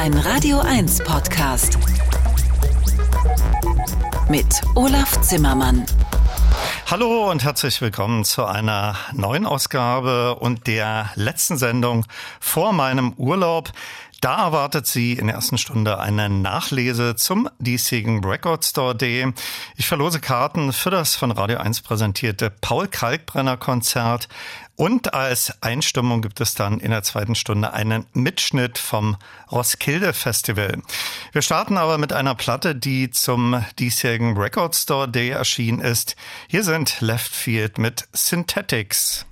Ein Radio 1 Podcast. Mit Olaf Zimmermann. Hallo und herzlich willkommen zu einer neuen Ausgabe und der letzten Sendung vor meinem Urlaub. Da erwartet Sie in der ersten Stunde eine Nachlese zum diesjährigen Record Store Day. Ich verlose Karten für das von Radio 1 präsentierte Paul Kalkbrenner Konzert und als Einstimmung gibt es dann in der zweiten Stunde einen Mitschnitt vom Roskilde Festival. Wir starten aber mit einer Platte, die zum diesjährigen Record Store Day erschienen ist. Hier sind Left Field mit Synthetics.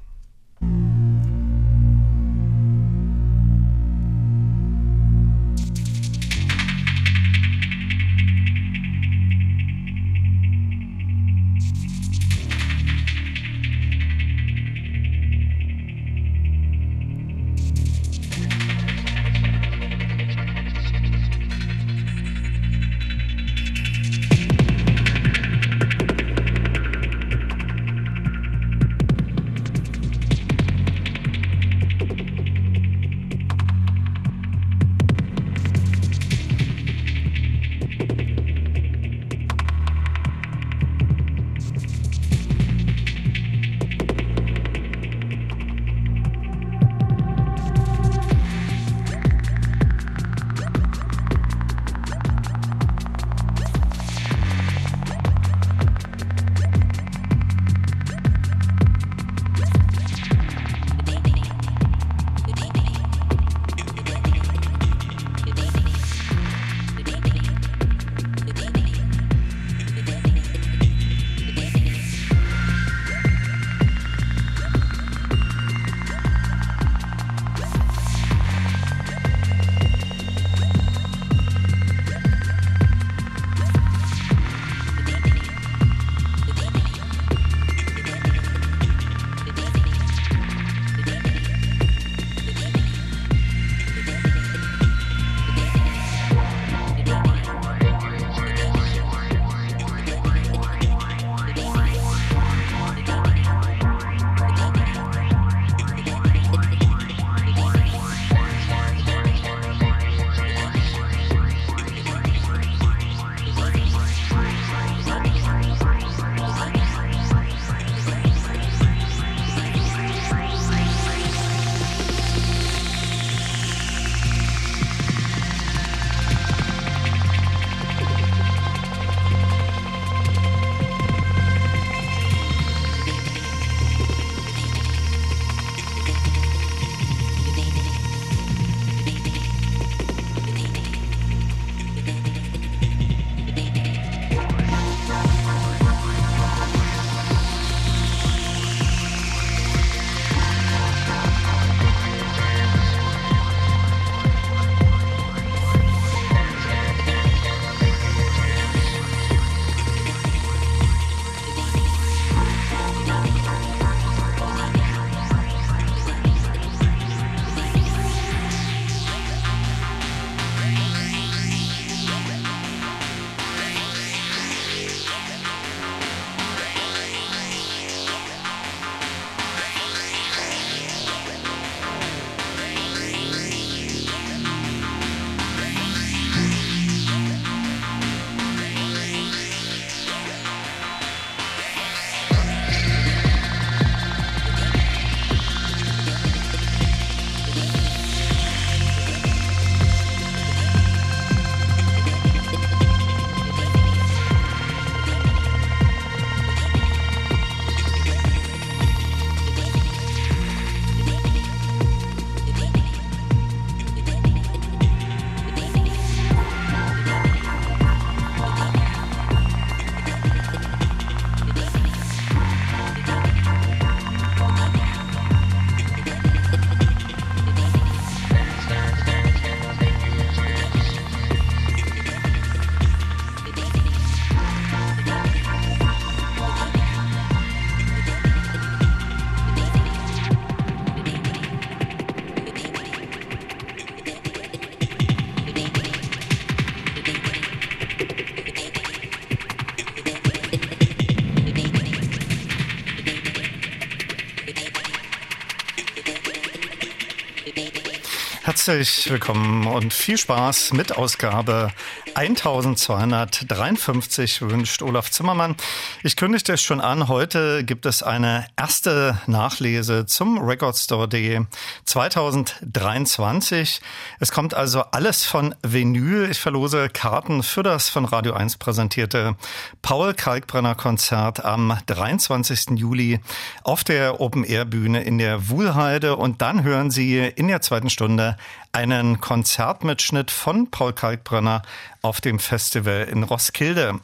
Herzlich willkommen und viel Spaß mit Ausgabe 1253 wünscht Olaf Zimmermann. Ich kündigte es schon an, heute gibt es eine erste Nachlese zum Record Store Day 2023. Es kommt also alles von Vinyl. Ich verlose Karten für das von Radio 1 präsentierte Paul Kalkbrenner Konzert am 23. Juli auf der Open Air Bühne in der Wuhlheide und dann hören Sie in der zweiten Stunde einen Konzertmitschnitt von Paul Kalkbrenner auf dem Festival in Roskilde.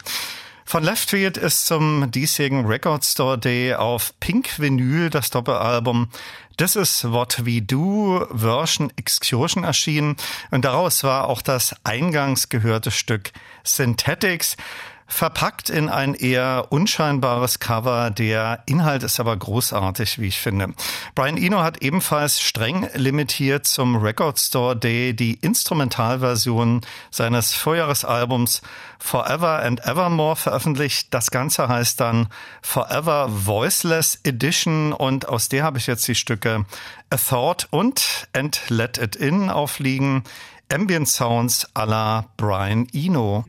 Von Leftfield ist zum diesjährigen Record Store Day auf Pink Vinyl das Doppelalbum This is What We Do Version Excursion erschienen und daraus war auch das eingangs gehörte Stück Synthetics verpackt in ein eher unscheinbares Cover. Der Inhalt ist aber großartig, wie ich finde. Brian Eno hat ebenfalls streng limitiert zum Record Store Day die Instrumentalversion seines Vorjahresalbums Forever and Evermore veröffentlicht. Das Ganze heißt dann Forever Voiceless Edition und aus der habe ich jetzt die Stücke A Thought und And Let It In aufliegen. Ambient Sounds à la Brian Eno.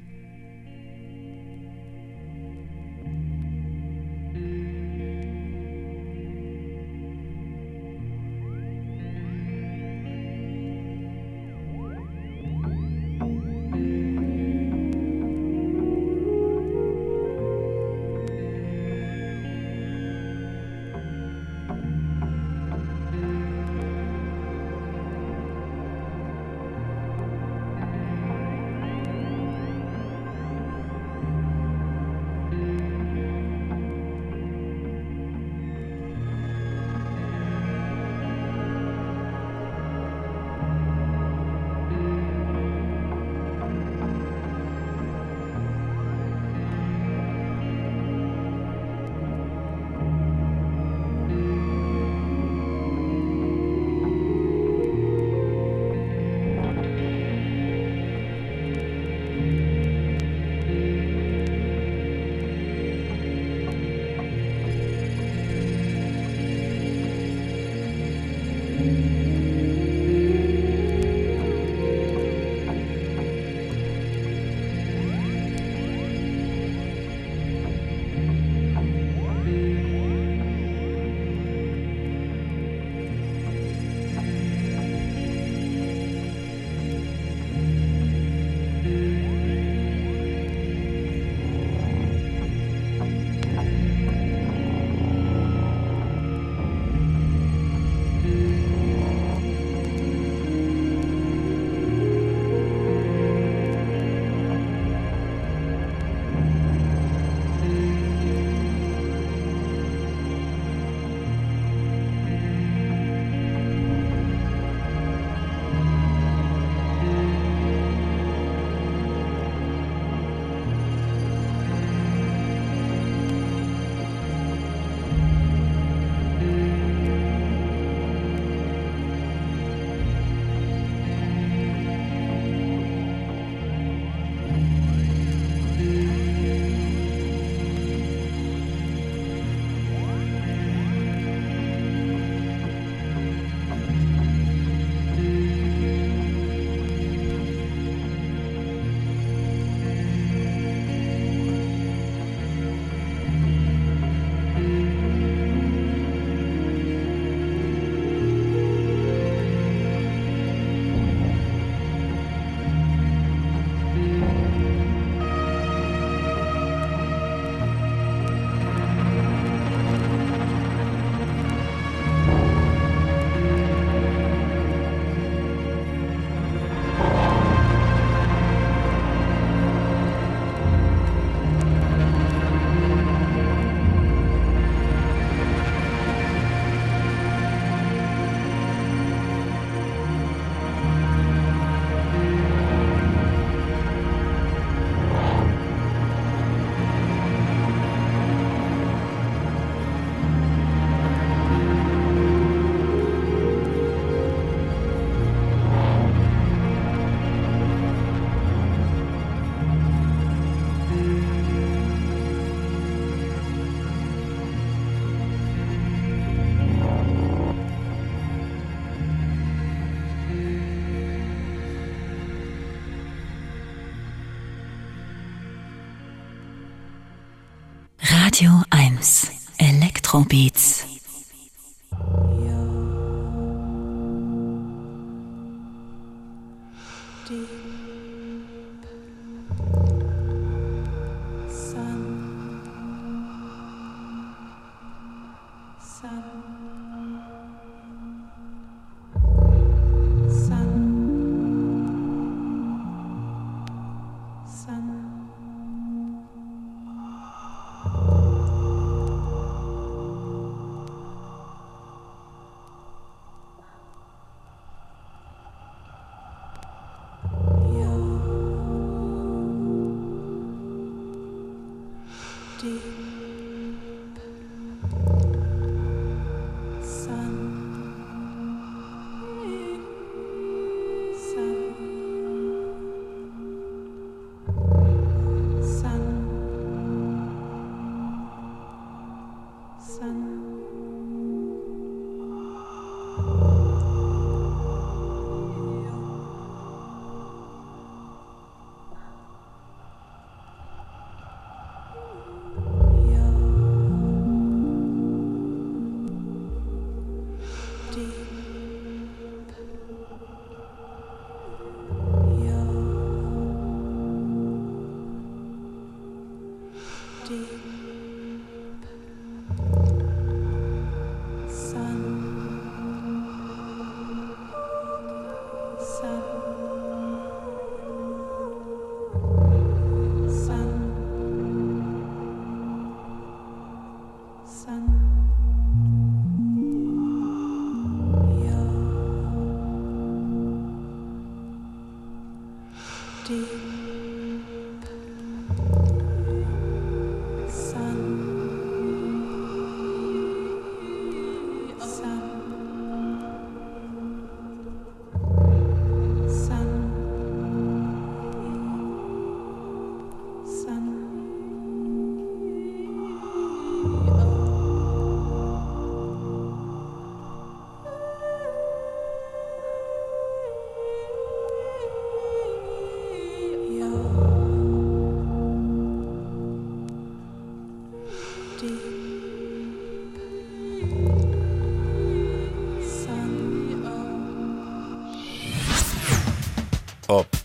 Elektrobeats.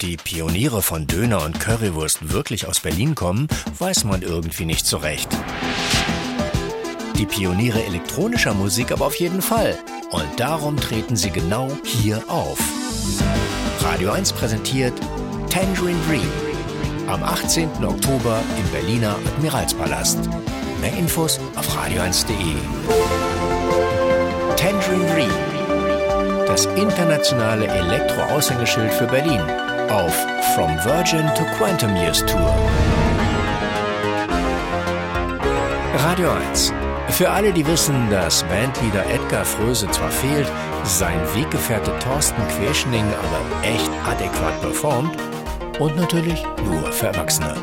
Die Pioniere von Döner und Currywurst wirklich aus Berlin kommen, weiß man irgendwie nicht so recht. Die Pioniere elektronischer Musik aber auf jeden Fall. Und darum treten sie genau hier auf. Radio 1 präsentiert Tangerine Dream am 18. Oktober im Berliner Admiralspalast. Mehr Infos auf radio1.de. Tangerine Dream, das internationale Elektro-Aushängeschild für Berlin auf From Virgin to Quantum Years Tour. Radio 1. Für alle, die wissen, dass Bandleader Edgar Fröse zwar fehlt, sein Weggefährte Thorsten Querschning aber echt adäquat performt und natürlich nur für Erwachsene.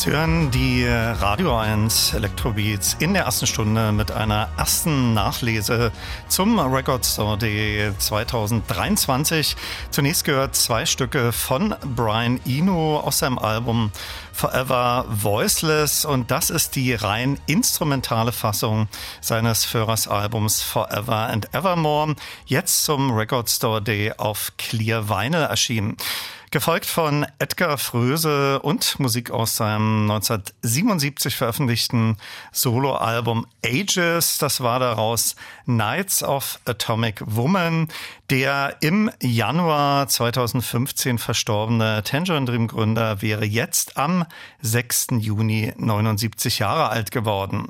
Sie hören die Radio 1 Electrobeats in der ersten Stunde mit einer ersten Nachlese zum Record Store Day 2023. Zunächst gehört zwei Stücke von Brian Eno aus seinem Album Forever Voiceless und das ist die rein instrumentale Fassung seines Führersalbums Forever and Evermore, jetzt zum Record Store Day auf Clear Vinyl erschienen gefolgt von Edgar Fröse und Musik aus seinem 1977 veröffentlichten Soloalbum Ages. Das war daraus Nights of Atomic Woman. Der im Januar 2015 verstorbene Tangerine Dream Gründer wäre jetzt am 6. Juni 79 Jahre alt geworden.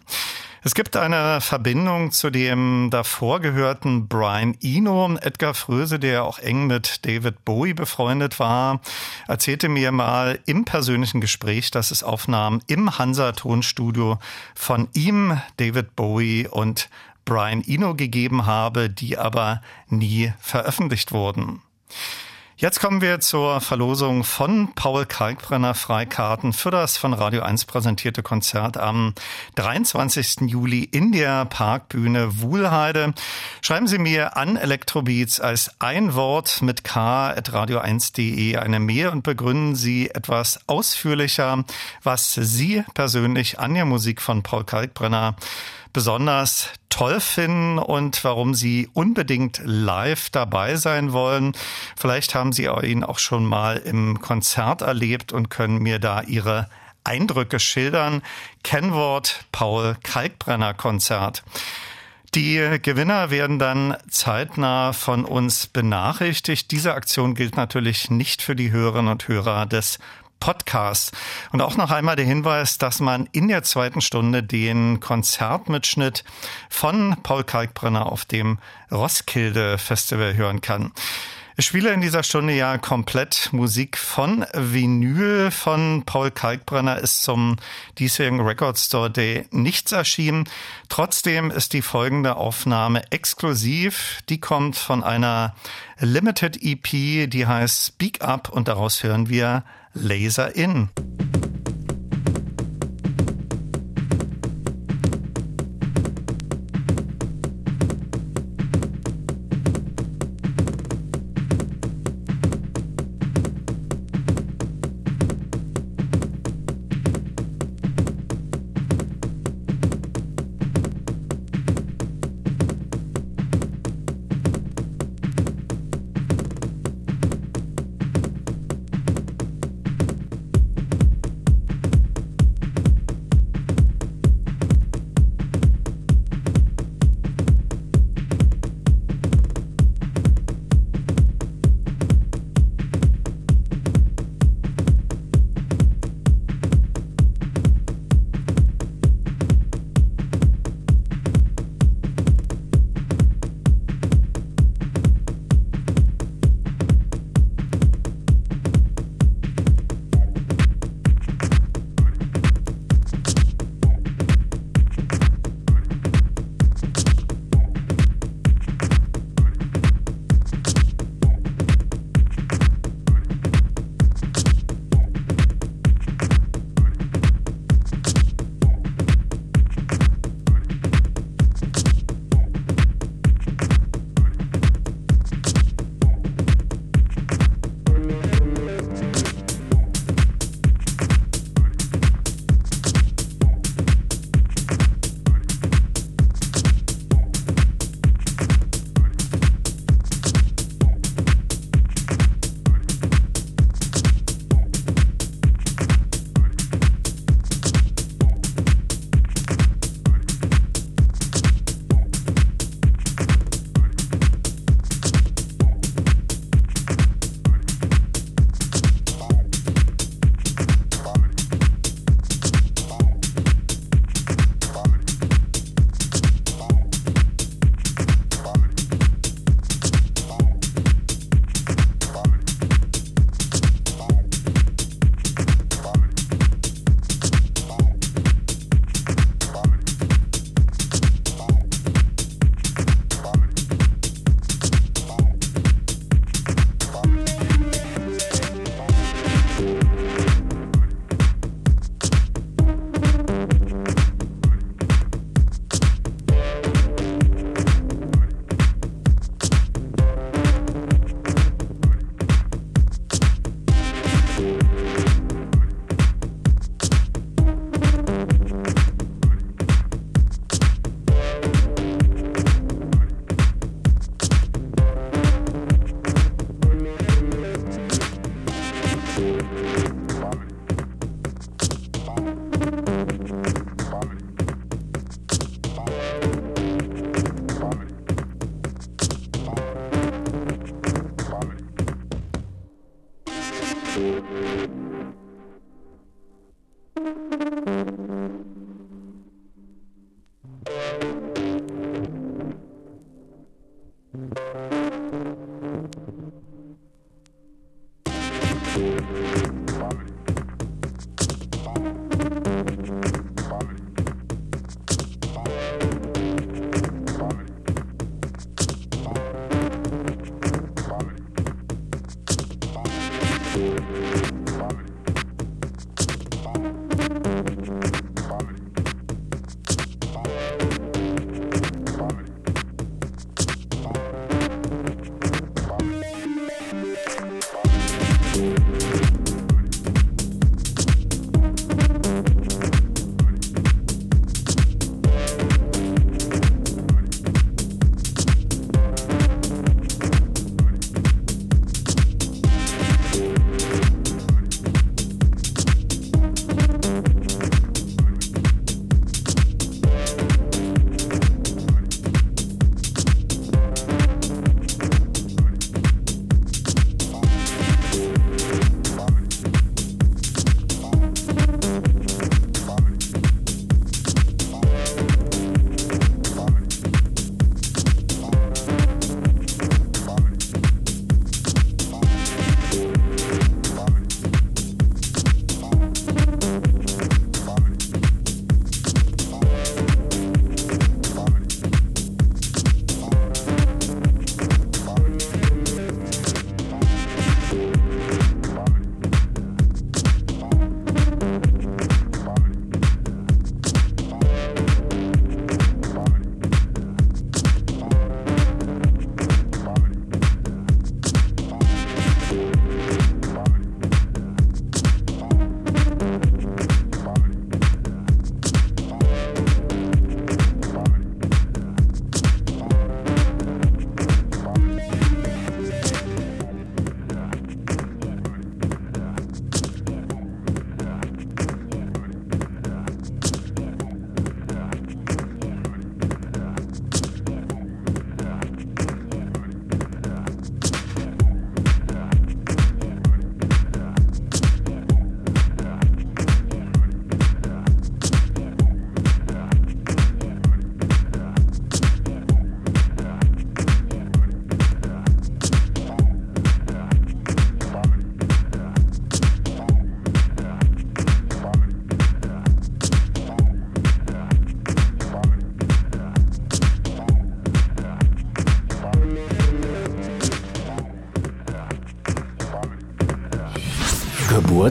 Es gibt eine Verbindung zu dem davor gehörten Brian Eno. Edgar Fröse, der auch eng mit David Bowie befreundet war, erzählte mir mal im persönlichen Gespräch, dass es Aufnahmen im Hansa-Tonstudio von ihm, David Bowie und Brian Eno gegeben habe, die aber nie veröffentlicht wurden. Jetzt kommen wir zur Verlosung von Paul Kalkbrenner Freikarten für das von Radio 1 präsentierte Konzert am 23. Juli in der Parkbühne Wuhlheide. Schreiben Sie mir an Elektrobeats als ein Wort mit k at radio1.de eine Mail und begründen Sie etwas ausführlicher, was Sie persönlich an der Musik von Paul Kalkbrenner besonders toll finden und warum Sie unbedingt live dabei sein wollen. Vielleicht haben Sie ihn auch schon mal im Konzert erlebt und können mir da Ihre Eindrücke schildern. Kennwort Paul Kalkbrenner Konzert. Die Gewinner werden dann zeitnah von uns benachrichtigt. Diese Aktion gilt natürlich nicht für die Hörerinnen und Hörer des Podcast. Und auch noch einmal der Hinweis, dass man in der zweiten Stunde den Konzertmitschnitt von Paul Kalkbrenner auf dem Roskilde Festival hören kann. Ich spiele in dieser Stunde ja komplett Musik von Vinyl von Paul Kalkbrenner ist zum diesjährigen Record Store Day nichts erschienen. Trotzdem ist die folgende Aufnahme exklusiv. Die kommt von einer Limited EP, die heißt Speak Up und daraus hören wir Laser In.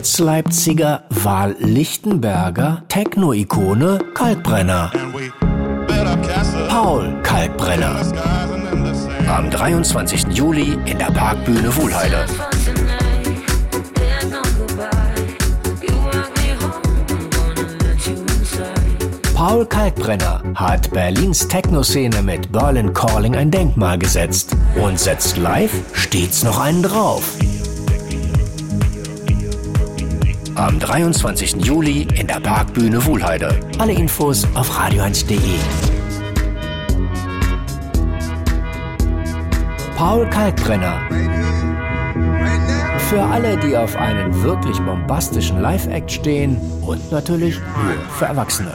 Geburtsleipziger Wahl-Lichtenberger Techno-Ikone Kalkbrenner. Paul Kalkbrenner. Am 23. Juli in der Parkbühne Wuhlheide. Paul Kalkbrenner hat Berlins Techno-Szene mit Berlin Calling ein Denkmal gesetzt und setzt live stets noch einen drauf. 23. Juli in der Parkbühne Wuhlheide. Alle Infos auf radio1.de. Paul Kalkbrenner. Für alle, die auf einen wirklich bombastischen Live-Act stehen und natürlich für Erwachsene.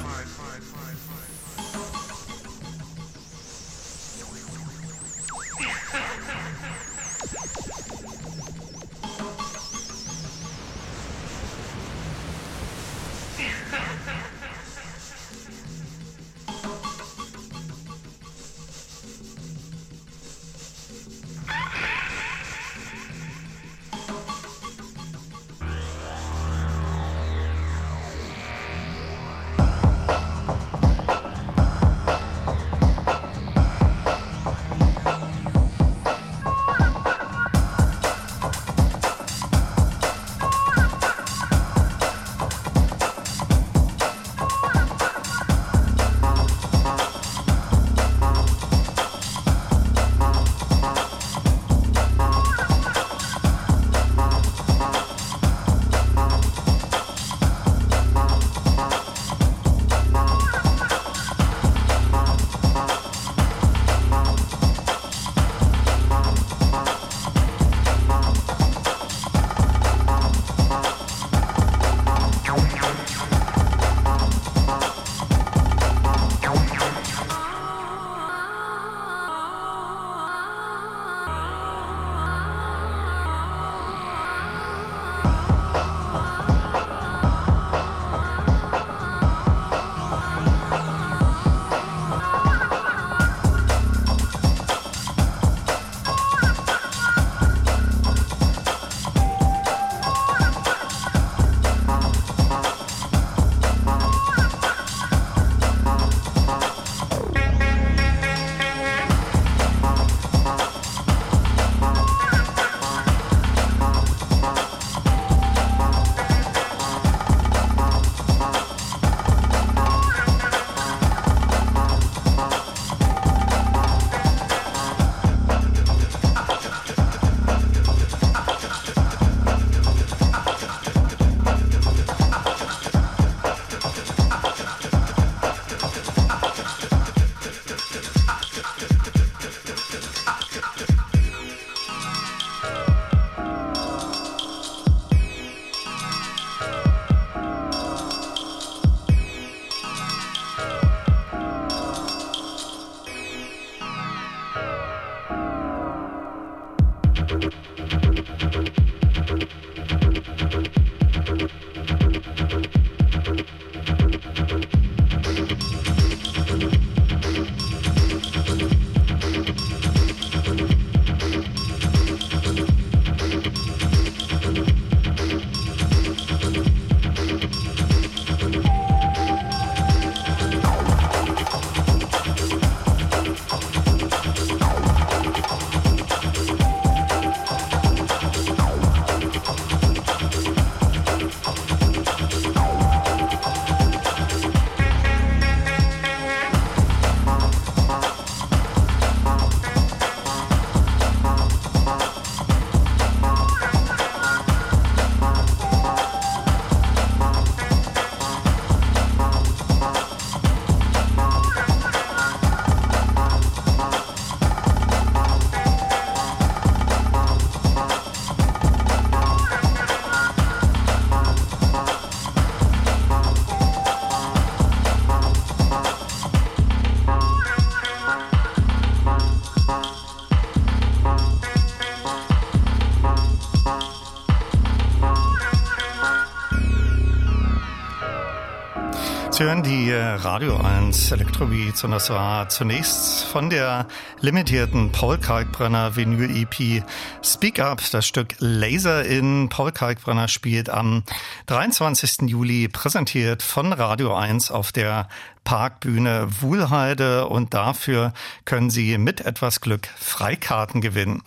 Sie hören die äh, Radio 1 Electrobeats und das war zunächst von der limitierten Paul Kalkbrenner Vinyl EP Speak Up, das Stück Laser in Paul Kalkbrenner spielt am 23. Juli präsentiert von Radio 1 auf der Parkbühne Wuhlheide und dafür können Sie mit etwas Glück Freikarten gewinnen.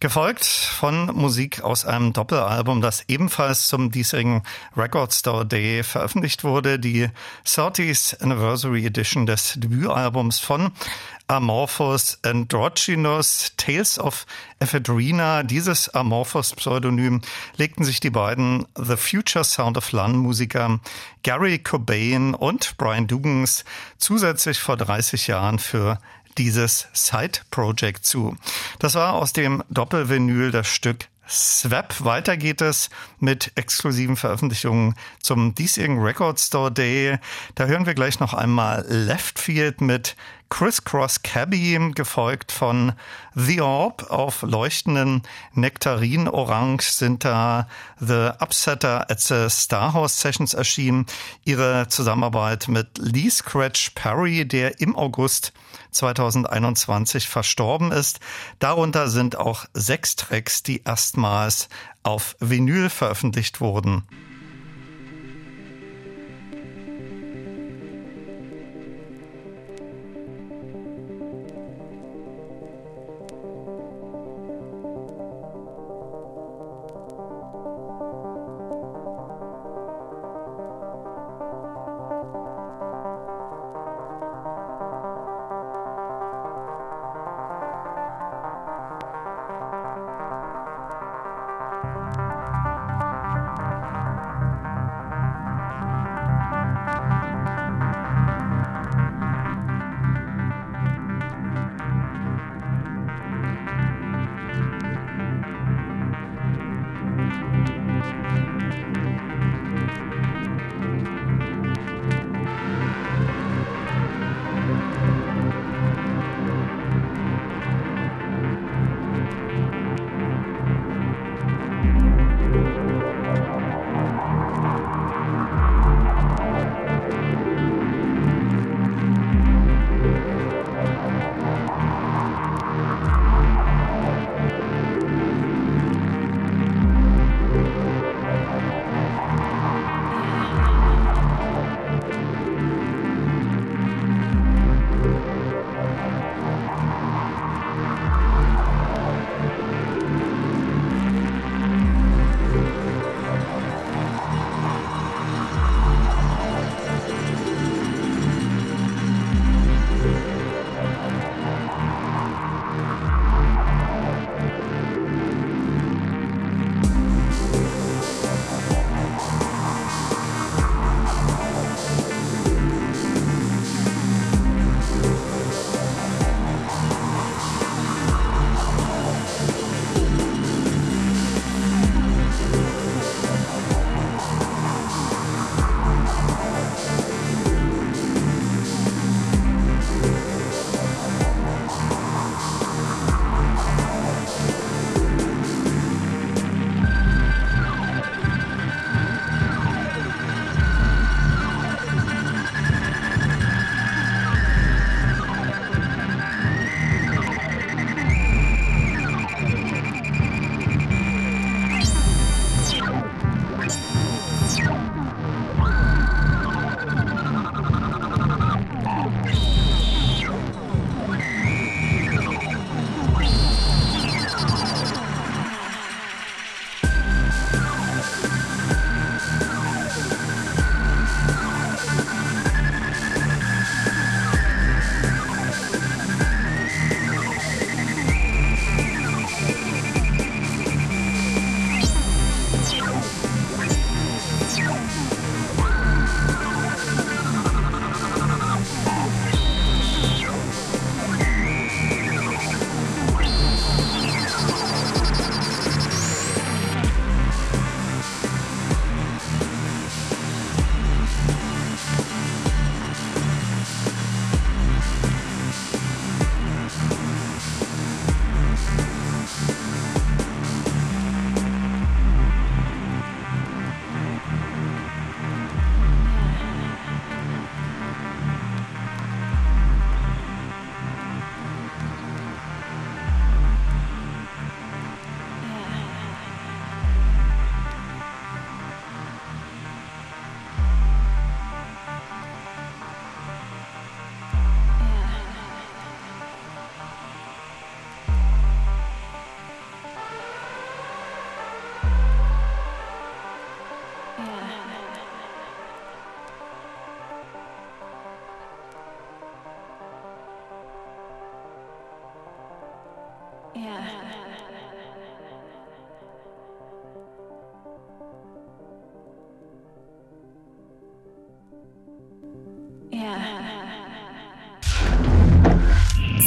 Gefolgt von Musik aus einem Doppelalbum, das ebenfalls zum diesjährigen Record Store Day veröffentlicht wurde, die 30th Anniversary Edition des Debütalbums von Amorphous Androgynous Tales of Ephedrina. Dieses Amorphous-Pseudonym legten sich die beiden The Future Sound of London Musiker Gary Cobain und Brian Dugans zusätzlich vor 30 Jahren für dieses Side-Project zu. Das war aus dem Doppelvinyl das Stück Swap. Weiter geht es mit exklusiven Veröffentlichungen zum diesjährigen Record Store Day. Da hören wir gleich noch einmal Left Field mit Crisscross Cabby, gefolgt von The Orb. Auf leuchtenden Nektarin-Orange sind da The Upsetter at the Starhouse Sessions erschienen. Ihre Zusammenarbeit mit Lee Scratch Perry, der im August 2021 verstorben ist. Darunter sind auch sechs Tracks, die erstmals auf Vinyl veröffentlicht wurden.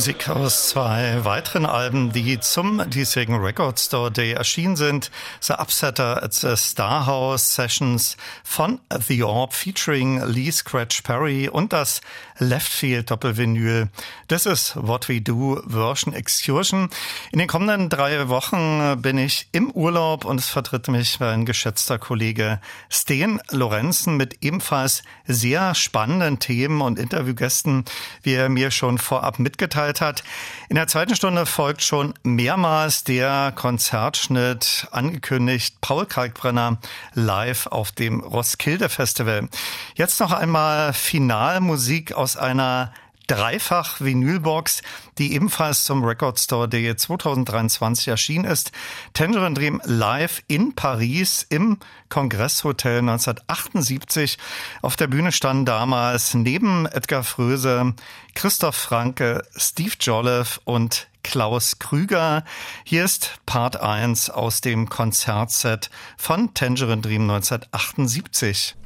Musik aus zwei weiteren Alben, die zum diesjährigen Record Store Day erschienen sind. The Upsetter at the Star House Sessions von The Orb featuring Lee Scratch Perry und das Leftfield Doppelvinyl. This is What We Do Version Excursion. In den kommenden drei Wochen bin ich im Urlaub und es vertritt mich mein geschätzter Kollege Sten Lorenzen mit ebenfalls sehr spannenden Themen und Interviewgästen, wie er mir schon vorab mitgeteilt hat. In der zweiten Stunde folgt schon mehrmals der Konzertschnitt angekündigt Paul Kalkbrenner live auf dem Ross Roskilde Festival. Jetzt noch einmal Finalmusik aus einer Dreifach Vinylbox, die ebenfalls zum Record Store Day 2023 erschienen ist. Tangerine Dream live in Paris im Kongresshotel 1978. Auf der Bühne standen damals neben Edgar Fröse, Christoph Franke, Steve Jolliffe und Klaus Krüger. Hier ist Part 1 aus dem Konzertset von Tangerine Dream 1978.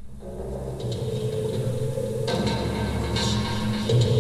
Radio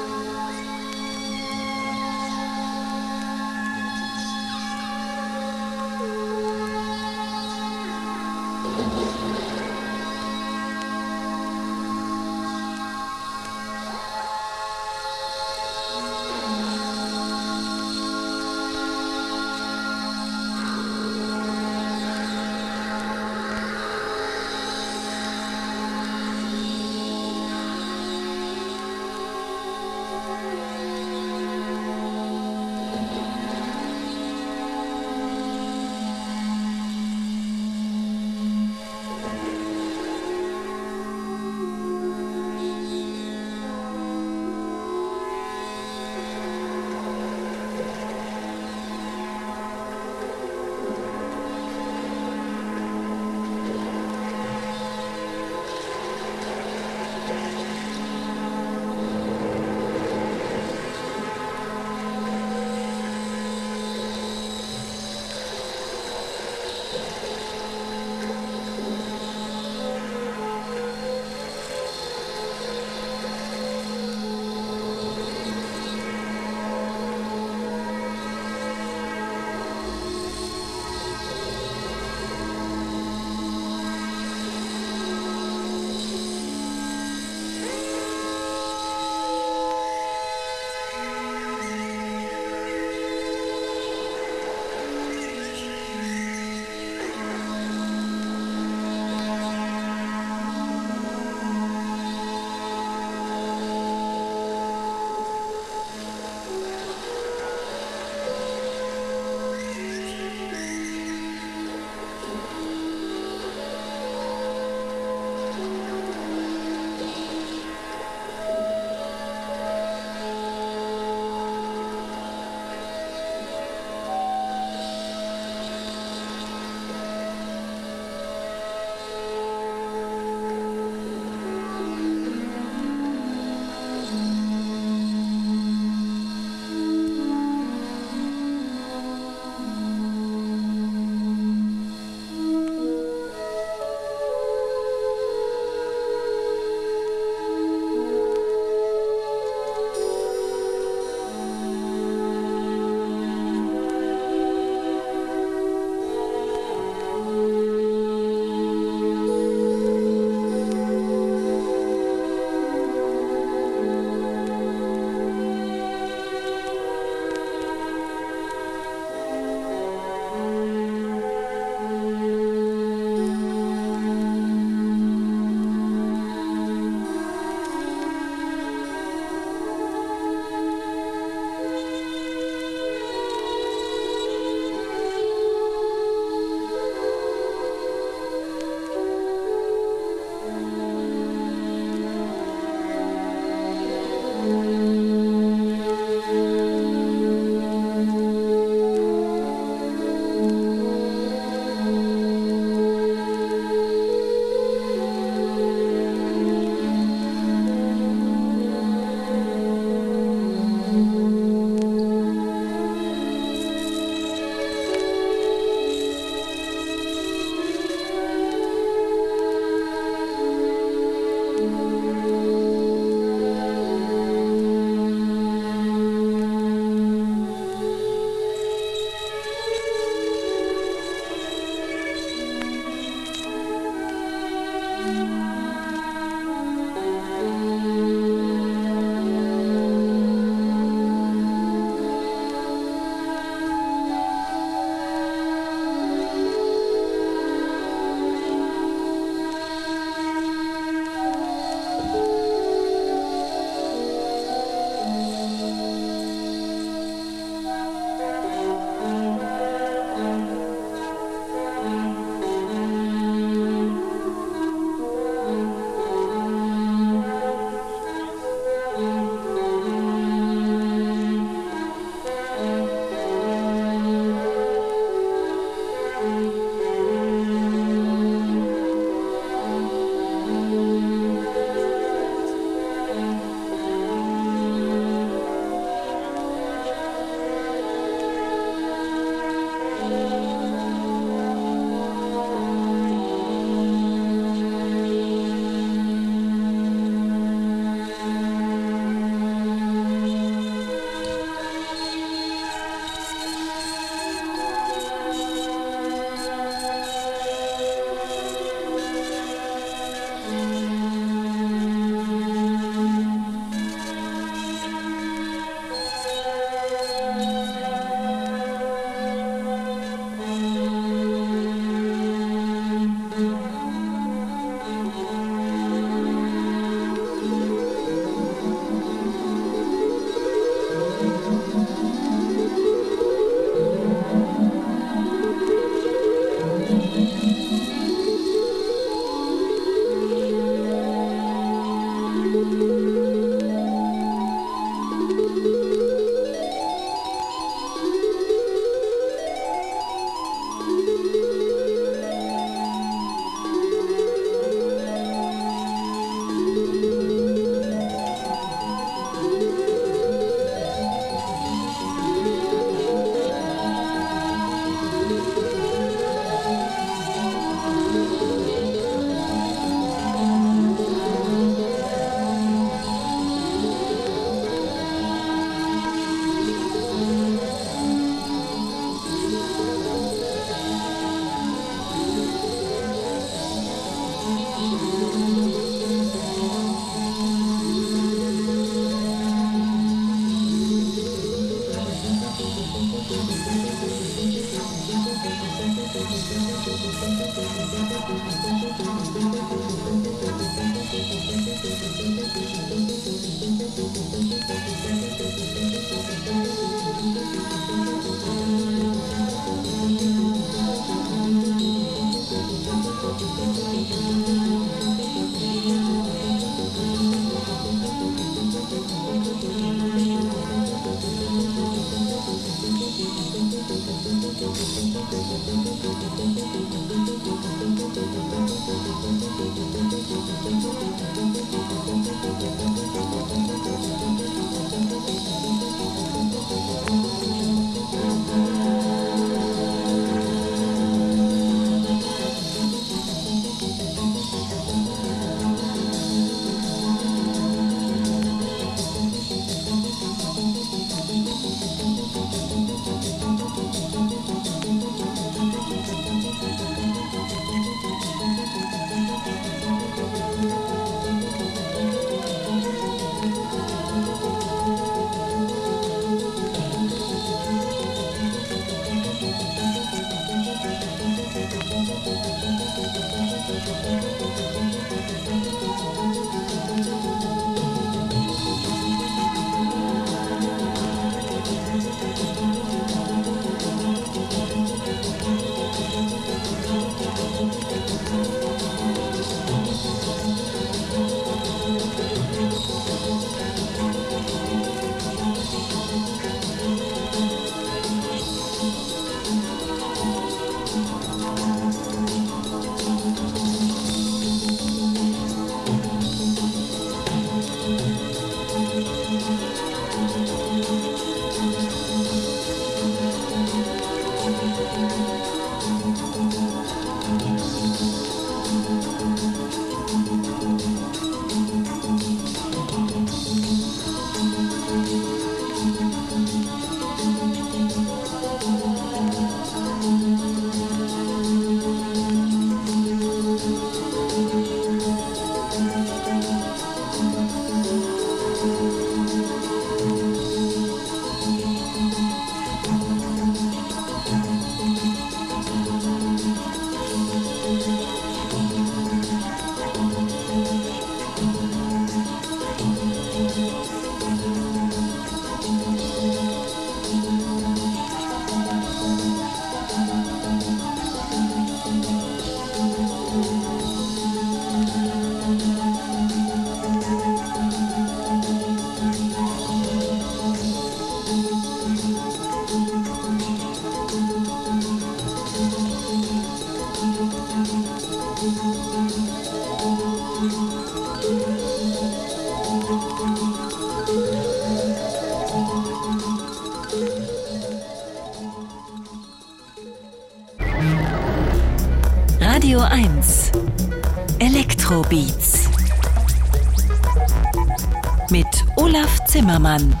Olaf Zimmermann.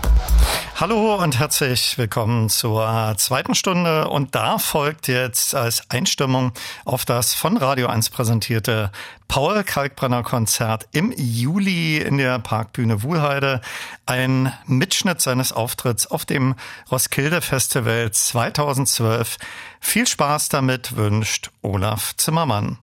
Hallo und herzlich willkommen zur zweiten Stunde. Und da folgt jetzt als Einstimmung auf das von Radio 1 präsentierte Paul Kalkbrenner Konzert im Juli in der Parkbühne Wuhlheide. Ein Mitschnitt seines Auftritts auf dem Roskilde Festival 2012. Viel Spaß damit wünscht Olaf Zimmermann.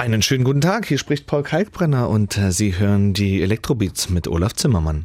Einen schönen guten Tag, hier spricht Paul Kalkbrenner und äh, Sie hören die Elektrobeats mit Olaf Zimmermann.